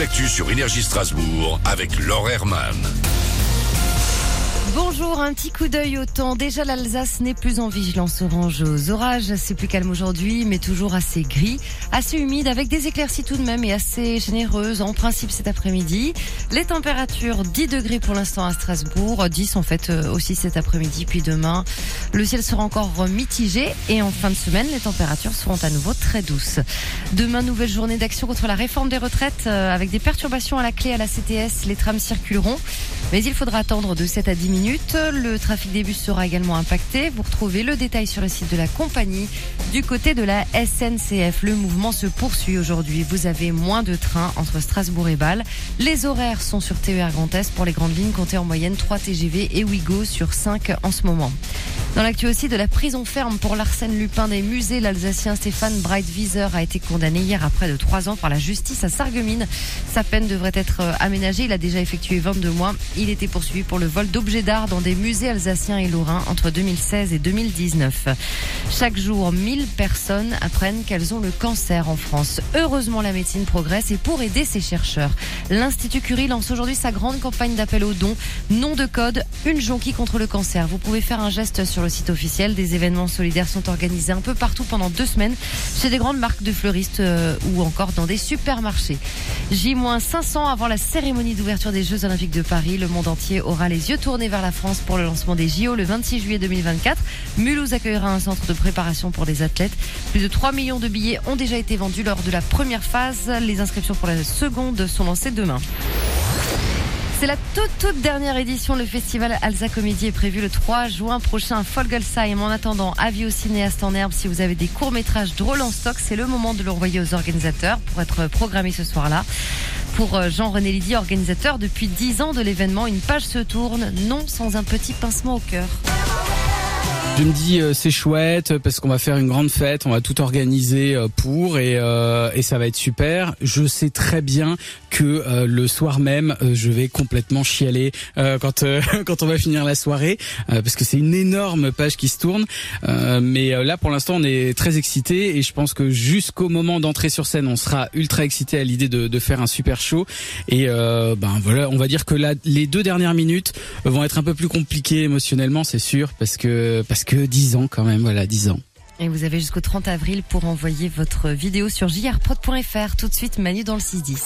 l'actu sur Énergie Strasbourg avec Laure Herman. Bonjour, un petit coup d'œil au temps. Déjà, l'Alsace n'est plus en vigilance orange aux orages. C'est plus calme aujourd'hui, mais toujours assez gris, assez humide, avec des éclaircies tout de même et assez généreuses en principe cet après-midi. Les températures 10 degrés pour l'instant à Strasbourg, 10 en fait euh, aussi cet après-midi, puis demain. Le ciel sera encore mitigé et en fin de semaine, les températures seront à nouveau très douces. Demain, nouvelle journée d'action contre la réforme des retraites euh, avec des perturbations à la clé à la CTS. Les trams circuleront, mais il faudra attendre de 7 à 10 minutes le trafic des bus sera également impacté. Vous retrouvez le détail sur le site de la compagnie. Du côté de la SNCF, le mouvement se poursuit aujourd'hui. Vous avez moins de trains entre Strasbourg et Bâle. Les horaires sont sur TER Grand Est pour les grandes lignes, comptez en moyenne 3 TGV et Ouigo sur 5 en ce moment. Dans l'actu aussi de la prison ferme pour l'Arsène Lupin des musées, l'Alsacien Stéphane Breitwieser a été condamné hier à près de 3 ans par la justice à Sarreguemines. Sa peine devrait être aménagée. Il a déjà effectué 22 mois. Il était poursuivi pour le vol d'objets d'art dans des musées alsaciens et lorrains entre 2016 et 2019. Chaque jour, 1000 personnes apprennent qu'elles ont le cancer en France. Heureusement, la médecine progresse et pour aider ces chercheurs, l'Institut Curie lance aujourd'hui sa grande campagne d'appel aux dons. Nom de code, une jonquille contre le cancer. Vous pouvez faire un geste sur le site officiel. Des événements solidaires sont organisés un peu partout pendant deux semaines chez des grandes marques de fleuristes euh, ou encore dans des supermarchés. J-500 avant la cérémonie d'ouverture des Jeux Olympiques de Paris. Le monde entier aura les yeux tournés vers la France pour le lancement des JO le 26 juillet 2024. Mulhouse accueillera un centre de préparation pour les athlètes. Plus de 3 millions de billets ont déjà été vendus lors de la première phase. Les inscriptions pour la seconde sont lancées demain. C'est la toute toute dernière édition. Le festival Alsa Comédie est prévu le 3 juin prochain à Folgelsheim. En attendant, avis aux cinéastes en herbe, si vous avez des courts-métrages drôles en stock, c'est le moment de l'envoyer aux organisateurs pour être programmé ce soir-là. Pour euh, Jean-René Lydie, organisateur depuis 10 ans de l'événement, une page se tourne, non sans un petit pincement au cœur. Je me dis euh, c'est chouette parce qu'on va faire une grande fête, on va tout organiser euh, pour et, euh, et ça va être super. Je sais très bien que le soir même je vais complètement chialer quand quand on va finir la soirée parce que c'est une énorme page qui se tourne. mais là pour l'instant on est très excité et je pense que jusqu'au moment d'entrer sur scène on sera ultra excité à l'idée de, de, faire un super show et ben voilà on va dire que là les deux dernières minutes vont être un peu plus compliquées émotionnellement c'est sûr parce que parce que 10 ans quand même, voilà, 10 ans. Et vous avez jusqu'au 30 avril pour envoyer votre vidéo sur jrprod.fr. Tout de suite, Manu dans le 610.